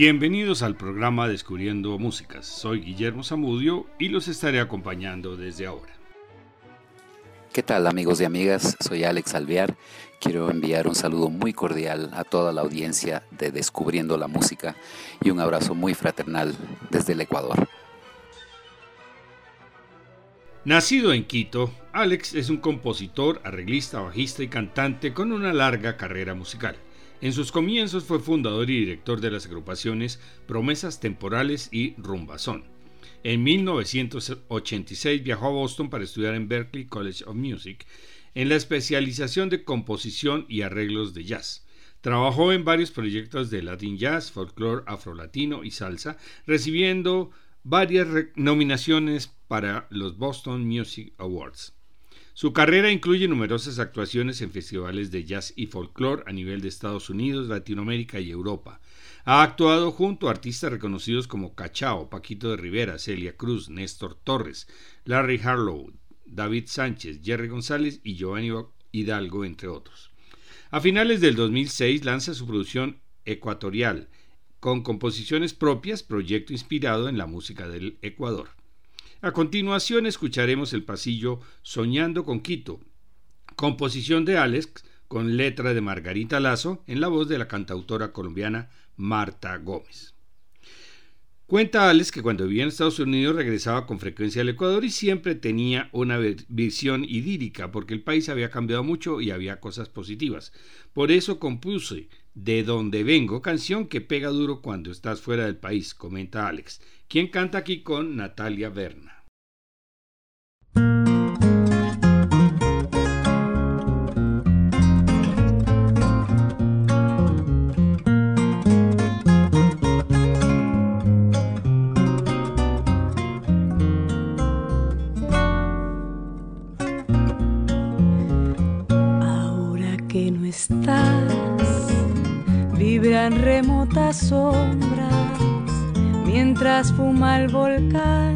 Bienvenidos al programa Descubriendo Músicas. Soy Guillermo Zamudio y los estaré acompañando desde ahora. ¿Qué tal amigos y amigas? Soy Alex Alvear. Quiero enviar un saludo muy cordial a toda la audiencia de Descubriendo la Música y un abrazo muy fraternal desde el Ecuador. Nacido en Quito, Alex es un compositor, arreglista, bajista y cantante con una larga carrera musical. En sus comienzos fue fundador y director de las agrupaciones Promesas Temporales y Rumbazón. En 1986 viajó a Boston para estudiar en Berklee College of Music en la especialización de composición y arreglos de jazz. Trabajó en varios proyectos de Latin Jazz, Folklore Afrolatino y Salsa, recibiendo varias nominaciones para los Boston Music Awards. Su carrera incluye numerosas actuaciones en festivales de jazz y folclore a nivel de Estados Unidos, Latinoamérica y Europa. Ha actuado junto a artistas reconocidos como Cachao, Paquito de Rivera, Celia Cruz, Néstor Torres, Larry Harlow, David Sánchez, Jerry González y Giovanni Hidalgo, entre otros. A finales del 2006 lanza su producción Ecuatorial, con composiciones propias, proyecto inspirado en la música del Ecuador. A continuación escucharemos el pasillo Soñando con Quito, composición de Alex con letra de Margarita Lazo en la voz de la cantautora colombiana Marta Gómez. Cuenta Alex que cuando vivía en Estados Unidos regresaba con frecuencia al Ecuador y siempre tenía una visión idílica porque el país había cambiado mucho y había cosas positivas. Por eso compuse De donde vengo, canción que pega duro cuando estás fuera del país, comenta Alex, quien canta aquí con Natalia Berna. Sombras mientras fuma el volcán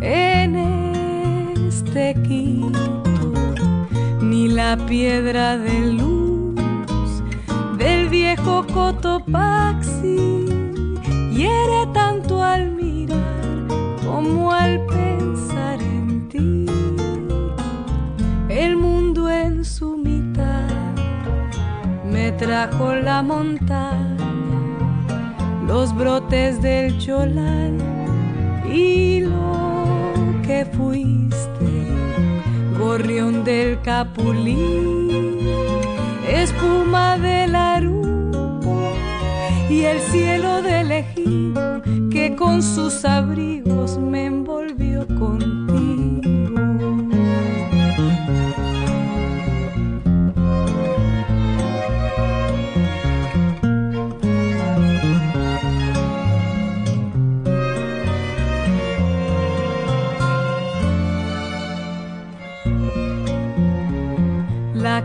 en este quinto, ni la piedra de luz del viejo Cotopaxi hiere tanto al mirar como al pensar en ti. El mundo en su mitad me trajo la montaña los brotes del cholán y lo que fuiste, gorrión del capulín, espuma del arupo y el cielo del ejido que con sus abrigos me envolvió contigo.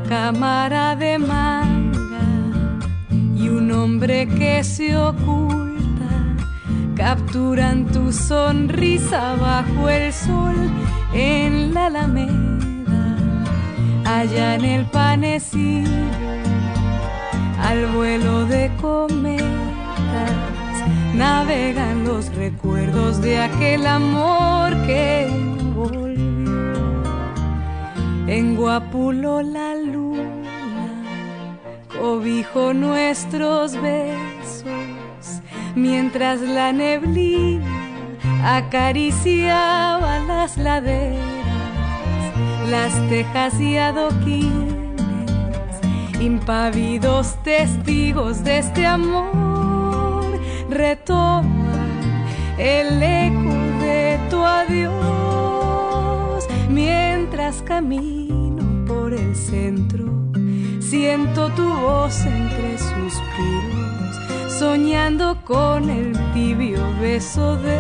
Cámara de manga y un hombre que se oculta capturan tu sonrisa bajo el sol en la alameda, allá en el panecillo, al vuelo de cometas, navegan los recuerdos de aquel amor que en Guapulo la luna cobijo nuestros besos mientras la neblina acariciaba las laderas, las tejas y adoquines, impávidos testigos de este amor, retoma el eco de tu adiós mientras el siento tu voz entre suspiros, soñando con el tibio beso del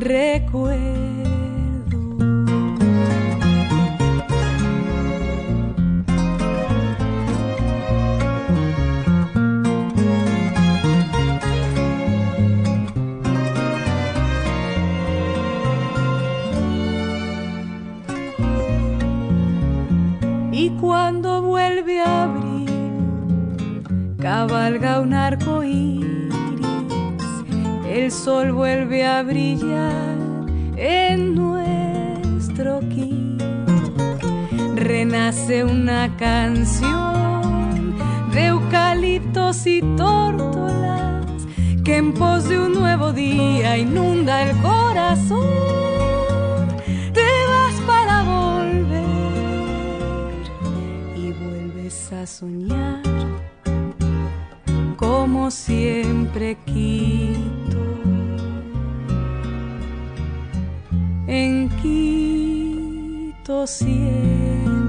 recuerdo. cuando vuelve a abrir, cabalga un arco iris, el sol vuelve a brillar en nuestro aquí. Renace una canción de eucaliptos y tórtolas que en pos de un nuevo día inunda el corazón. Soñar como siempre quito. En Quito siempre.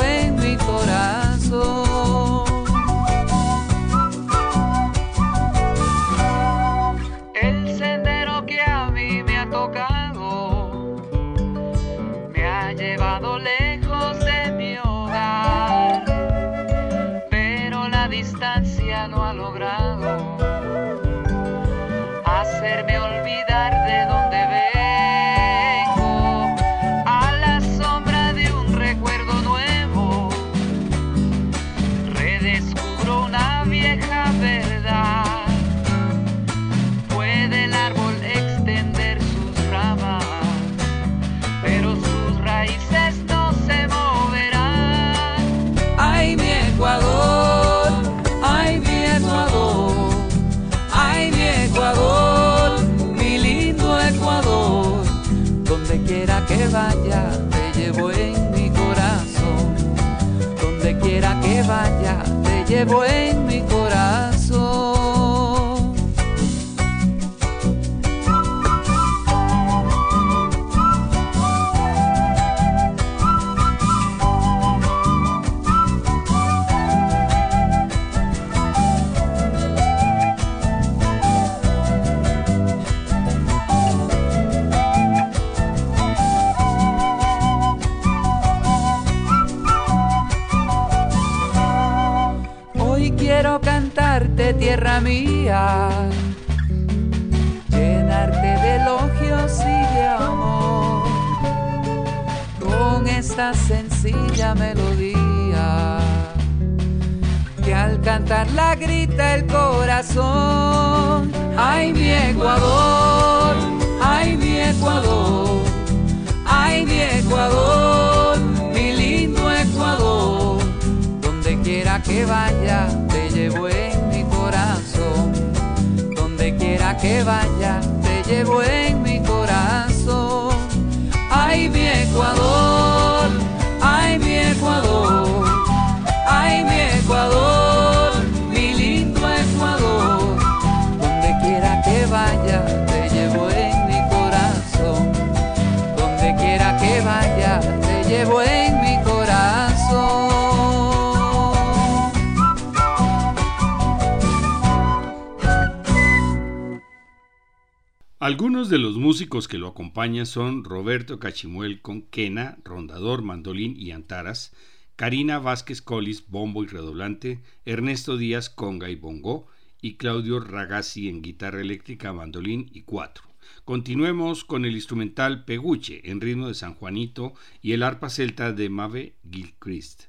En mi corazón. Tierra mía, llenarte de elogios y de amor. Con esta sencilla melodía. Que al cantar la grita el corazón. Ay mi Ecuador, ay mi Ecuador, ay mi Ecuador, mi lindo Ecuador, donde quiera que vaya que vaya, te llevo en mi corazón. Ay, mi Ecuador, ay, mi Ecuador, Algunos de los músicos que lo acompañan son Roberto Cachimuel con quena, rondador, mandolín y antaras, Karina Vázquez Collis, bombo y redoblante, Ernesto Díaz, conga y bongo, y Claudio Ragazzi en guitarra eléctrica, mandolín y cuatro. Continuemos con el instrumental Peguche en ritmo de San Juanito y el arpa celta de Mave Gilchrist.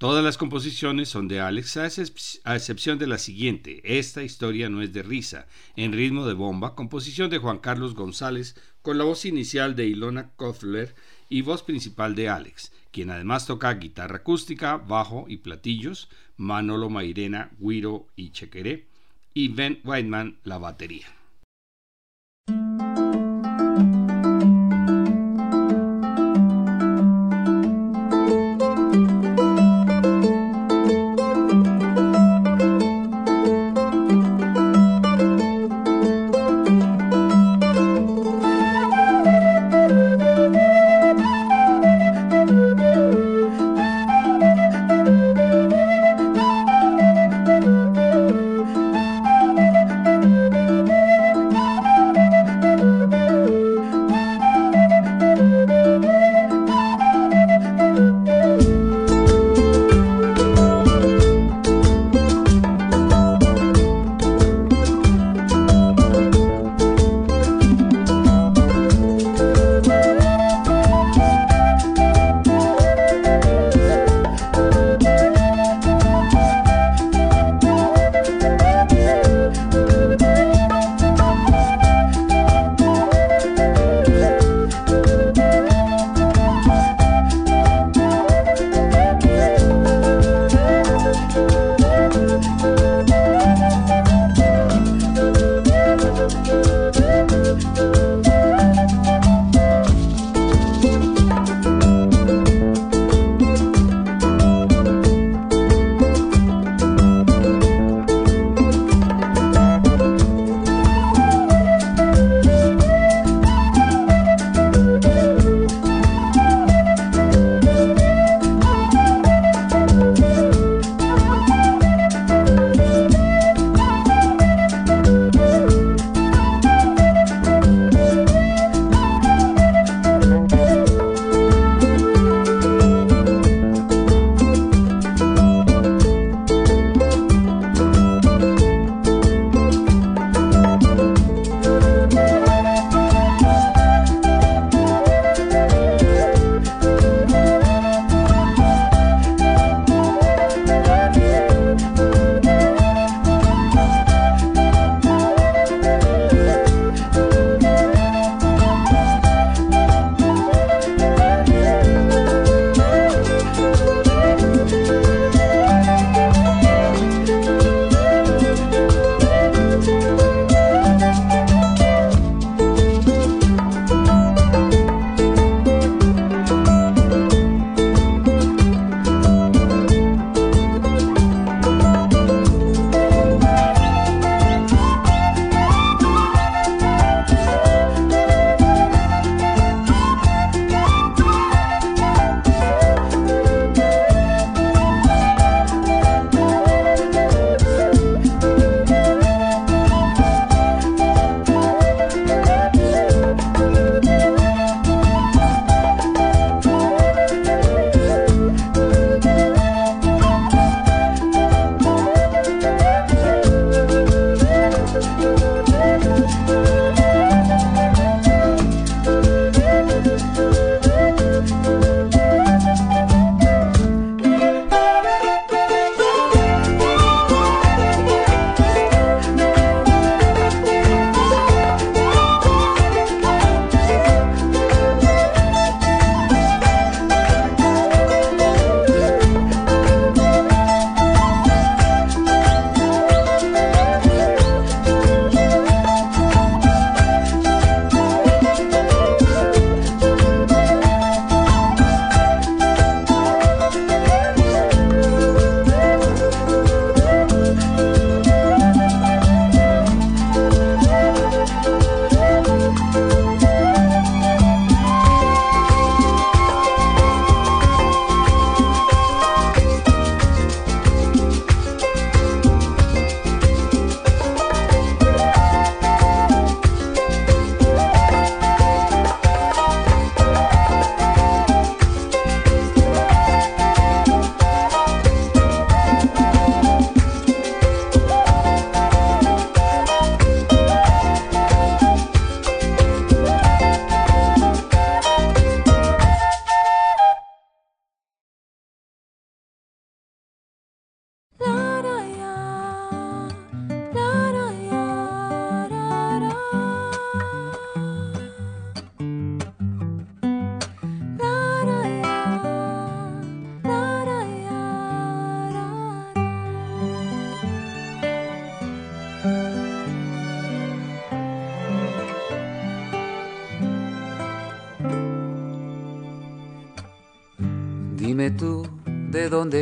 Todas las composiciones son de Alex, a excepción de la siguiente. Esta historia no es de risa, en ritmo de bomba, composición de Juan Carlos González, con la voz inicial de Ilona Kofler y voz principal de Alex, quien además toca guitarra acústica, bajo y platillos, Manolo Mairena, guiro y chequeré, y Ben Whiteman la batería.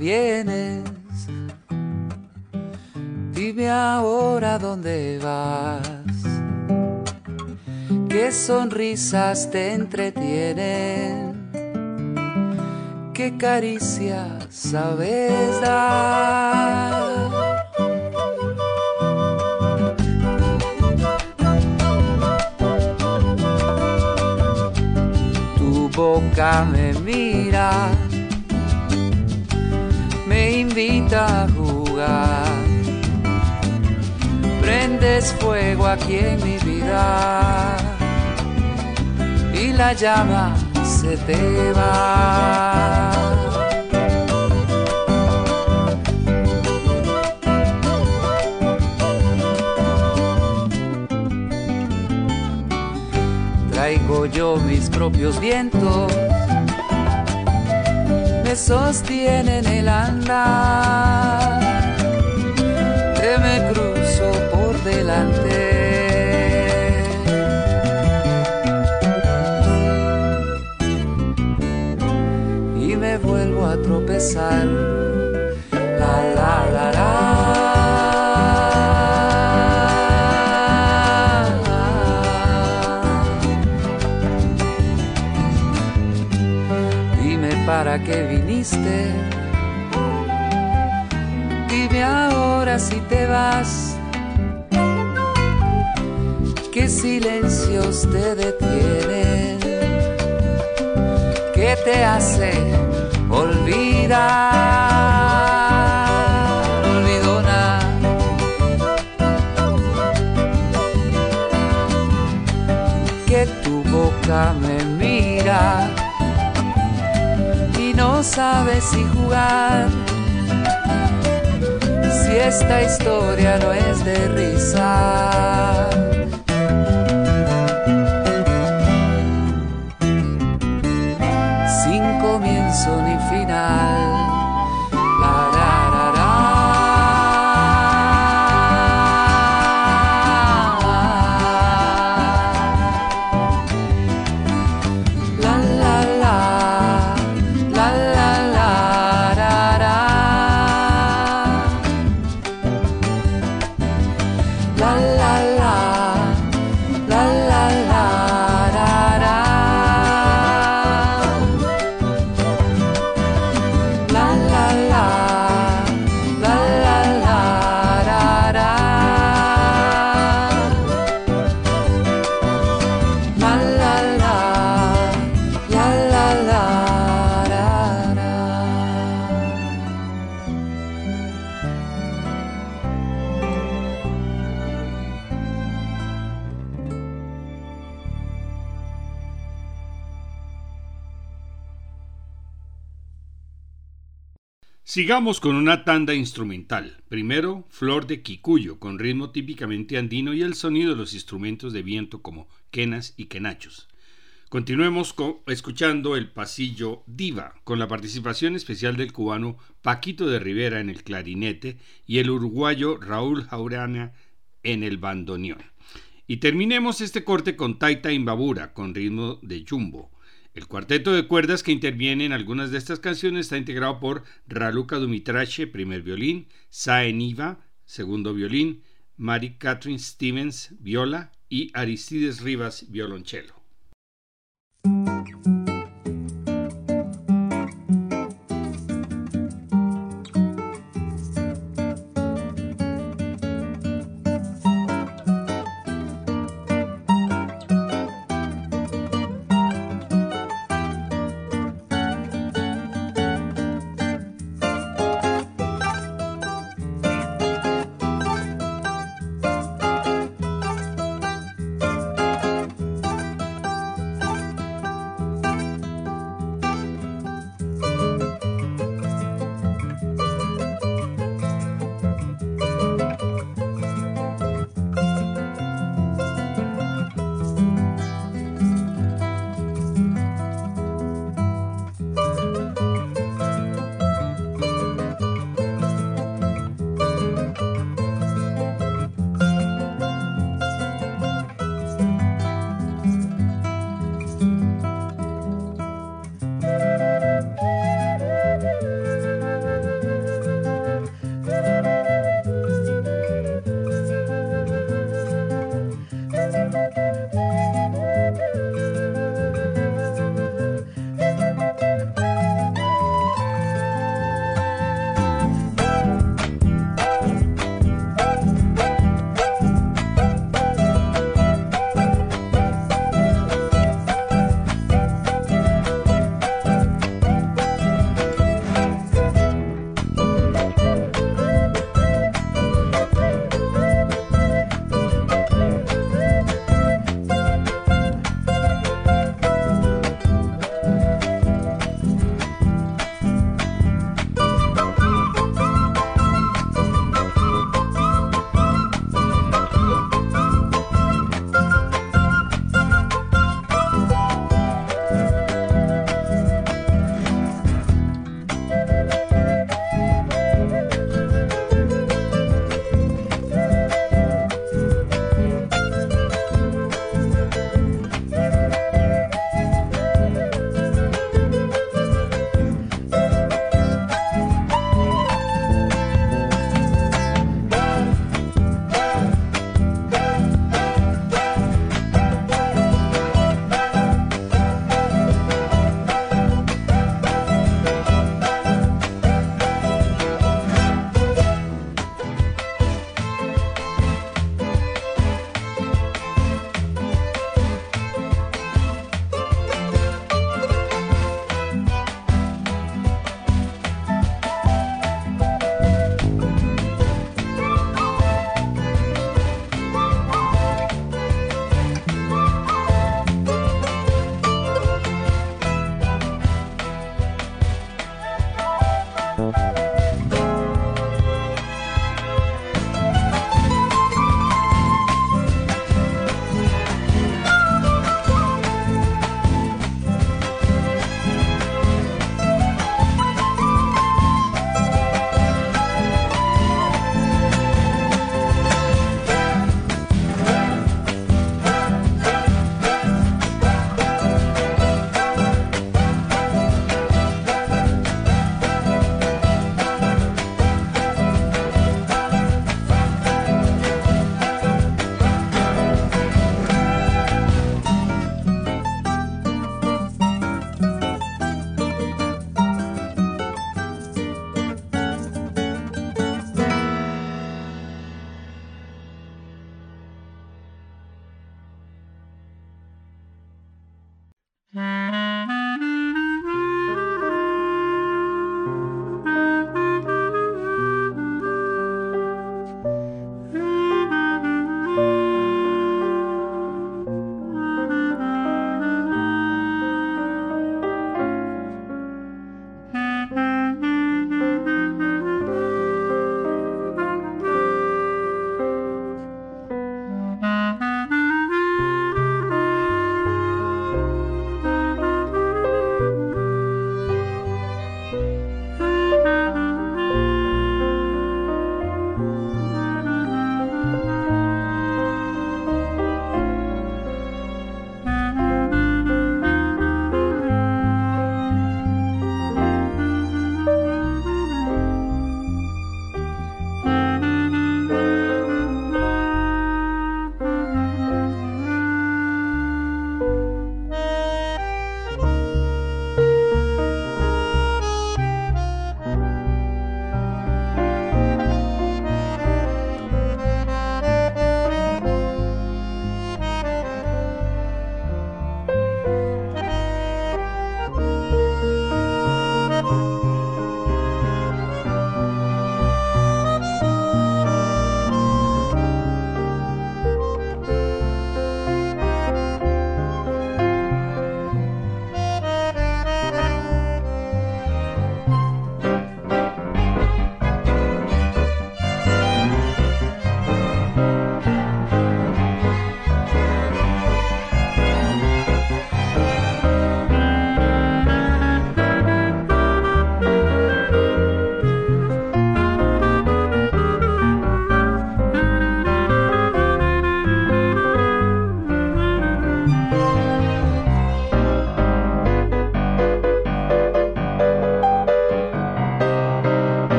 Vienes. Dime ahora dónde vas. Qué sonrisas te entretienen. Qué caricias sabes dar. Tu boca me mira invita jugar. Prendes fuego aquí en mi vida y la llama se te va. Traigo yo mis propios vientos me sostienen el andar, que me cruzo por delante. Y me vuelvo a tropezar. La. Dime ahora si te vas. ¿Qué silencios te detienen? ¿Qué te hace olvidar? Olvidona. Que tu boca me mira no sabes si jugar. Si esta historia no es de risa. Sigamos con una tanda instrumental. Primero, Flor de Quicuyo, con ritmo típicamente andino y el sonido de los instrumentos de viento como quenas y quenachos. Continuemos escuchando el pasillo Diva, con la participación especial del cubano Paquito de Rivera en el clarinete y el uruguayo Raúl Jaurana en el bandoneón. Y terminemos este corte con Taita Imbabura, con ritmo de jumbo. El cuarteto de cuerdas que interviene en algunas de estas canciones está integrado por Raluca Dumitrache, primer violín, Sae Niva, segundo violín, Mary Catherine Stevens, viola y Aristides Rivas, violonchelo.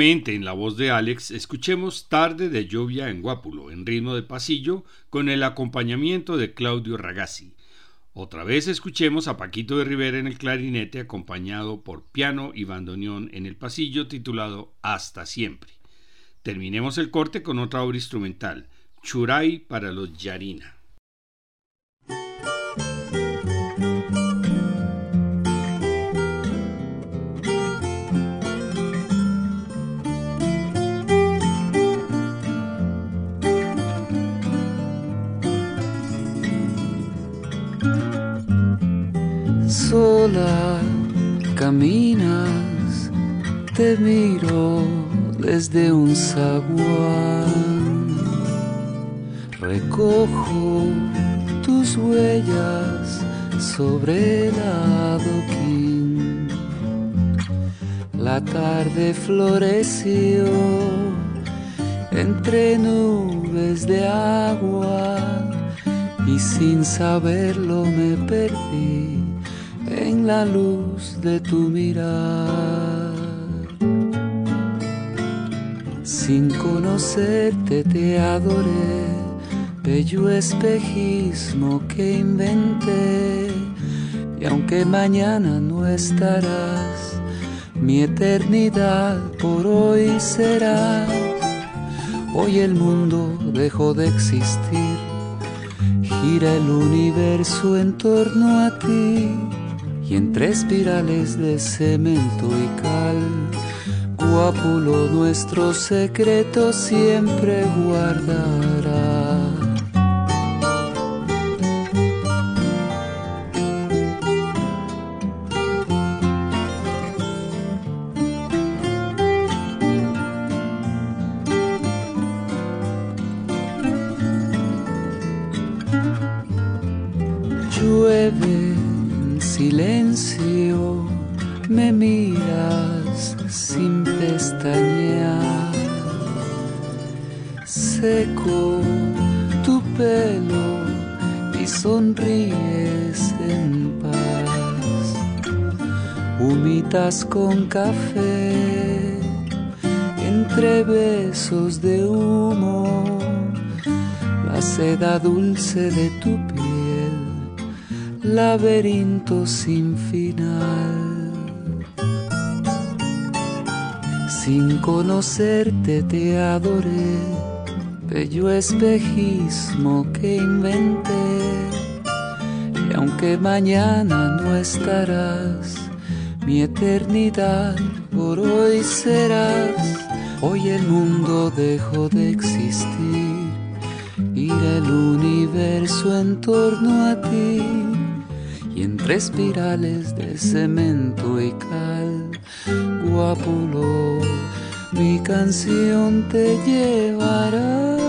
En la voz de Alex escuchemos Tarde de lluvia en Guápulo en ritmo de pasillo con el acompañamiento de Claudio Ragazzi. Otra vez escuchemos a Paquito de Rivera en el clarinete acompañado por piano y bandoneón en el pasillo titulado Hasta siempre. Terminemos el corte con otra obra instrumental, Churay para los Yarina. Sola caminas, te miro desde un zaguán. Recojo tus huellas sobre el adoquín. La tarde floreció entre nubes de agua y sin saberlo me perdí en la luz de tu mirar. Sin conocerte te adoré, bello espejismo que inventé. Y aunque mañana no estarás, mi eternidad por hoy será. Hoy el mundo dejó de existir, gira el universo en torno a ti y entre espirales de cemento y cal, Guapulo nuestro secreto siempre guardará. Con café, entre besos de humo, la seda dulce de tu piel, laberinto sin final. Sin conocerte te adoré, bello espejismo que inventé, y aunque mañana no estarás, mi eternidad por hoy serás. Hoy el mundo dejó de existir, irá el universo en torno a ti y entre espirales de cemento y cal, guapulo, mi canción te llevará.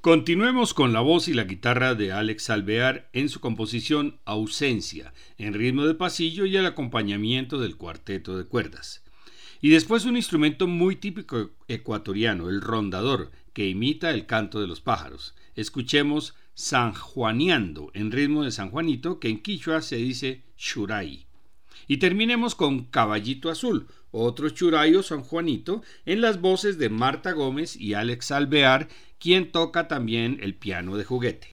Continuemos con la voz y la guitarra de Alex Alvear en su composición Ausencia, en ritmo de pasillo y el acompañamiento del cuarteto de cuerdas. Y después un instrumento muy típico ecuatoriano, el rondador, que imita el canto de los pájaros. Escuchemos San Juaniando, en ritmo de San Juanito, que en quichua se dice Shurai. Y terminemos con Caballito Azul, otro churayo San Juanito, en las voces de Marta Gómez y Alex Alvear, quien toca también el piano de juguete.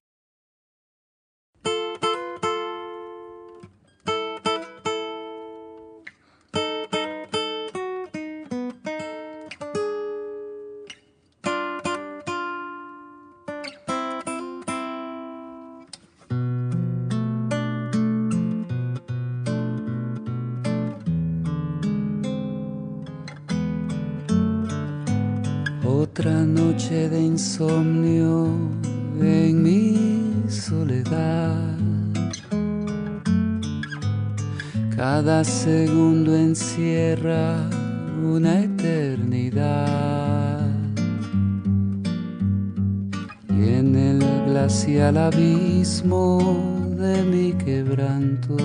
Segundo encierra una eternidad. Y en el glacial abismo de mi quebranto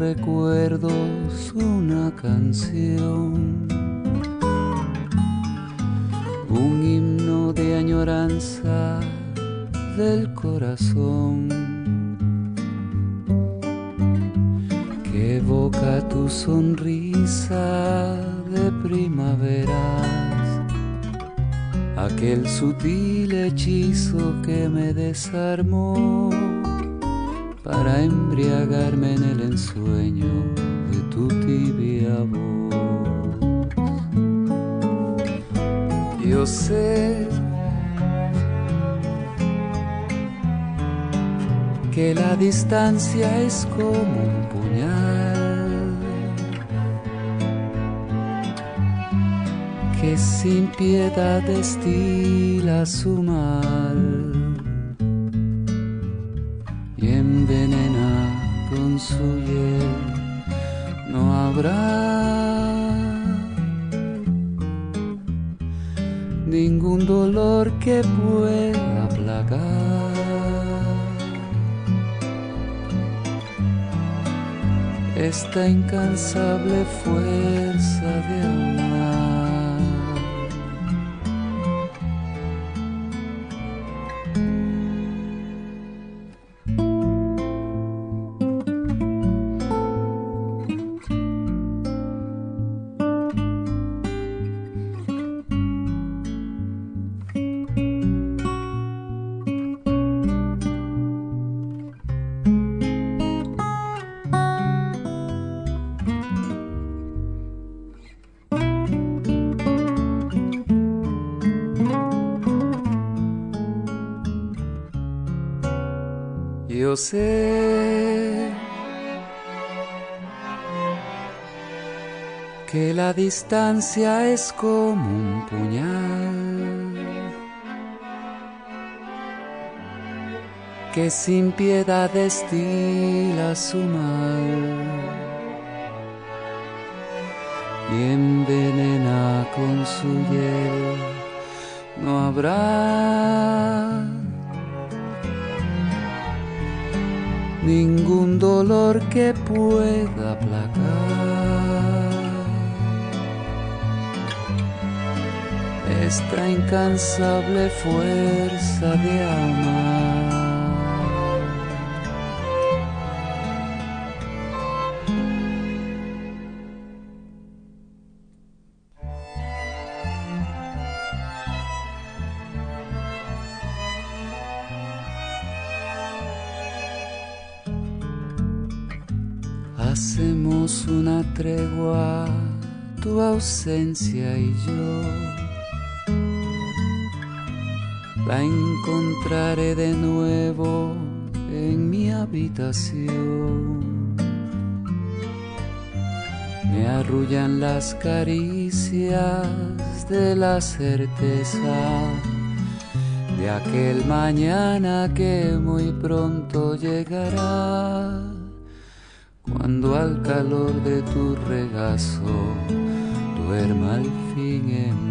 recuerdos una canción, un himno de añoranza del corazón. Que evoca tu sonrisa de primavera aquel sutil hechizo que me desarmó para embriagarme en el ensueño de tu tibia voz. Yo sé que la distancia es como un puñal que sin piedad destila su mal ningún dolor que pueda aplacar. esta incansable fuerza de amar. sé que la distancia es como un puñal que sin piedad destila su mal y envenena con su hiel. No habrá ningún dolor que pueda aplacar esta incansable fuerza de amar. Ausencia y yo. La encontraré de nuevo en mi habitación. Me arrullan las caricias de la certeza de aquel mañana que muy pronto llegará, cuando al calor de tu regazo duerma al fin en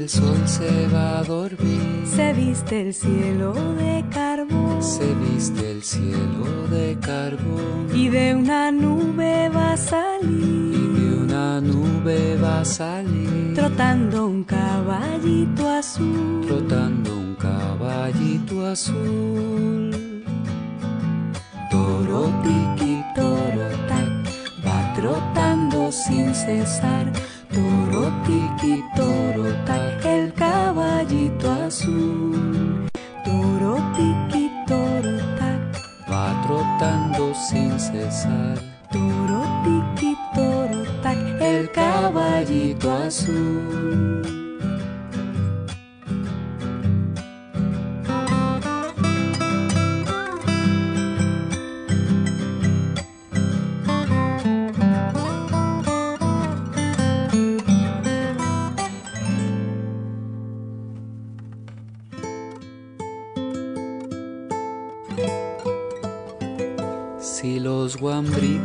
el sol se va a dormir. Se viste el cielo de carbón. Se viste el cielo de carbón. Y de una nube va a salir. Y de una nube va a salir. Trotando un caballito azul. Trotando un caballito azul. Toro tiki toro va trotando sin cesar. Toro tiki, toro tac, el caballito azul. Toro tiki, toro tac, va trotando sin cesar. Toro tiki, toro tac, el caballito azul.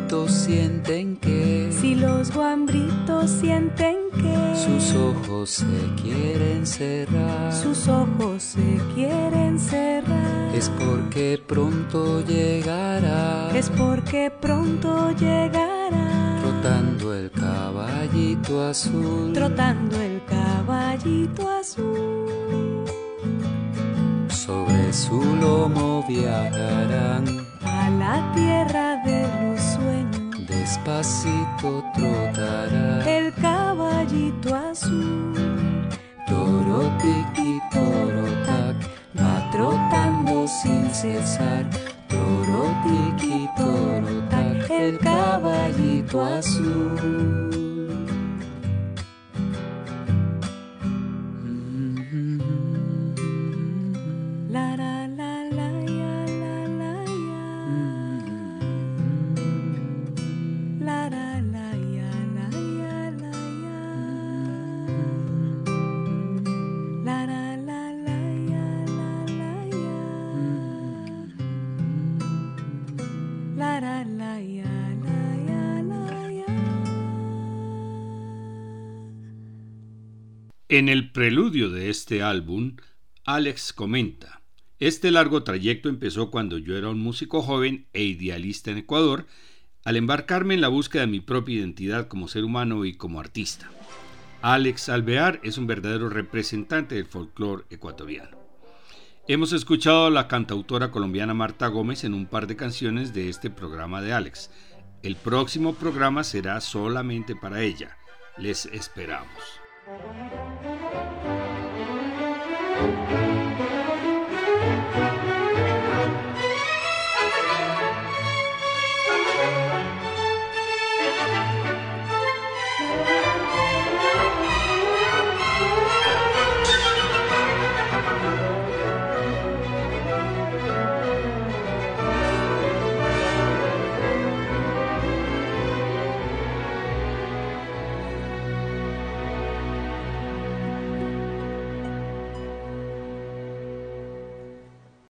Guambritos sienten que, si los guambritos sienten que sus ojos se quieren cerrar, sus ojos se quieren cerrar, es porque pronto llegará, es porque pronto llegará, trotando el caballito azul, trotando el caballito azul. Sobre su lomo viajarán. A la tierra de sueños. Despacito trotará el caballito azul. Toro tiki toro tac, va trotando sin cesar. Toro tiki toro tac, el caballito azul. En el preludio de este álbum, Alex comenta, este largo trayecto empezó cuando yo era un músico joven e idealista en Ecuador, al embarcarme en la búsqueda de mi propia identidad como ser humano y como artista. Alex Alvear es un verdadero representante del folclore ecuatoriano. Hemos escuchado a la cantautora colombiana Marta Gómez en un par de canciones de este programa de Alex. El próximo programa será solamente para ella. Les esperamos. Thank you.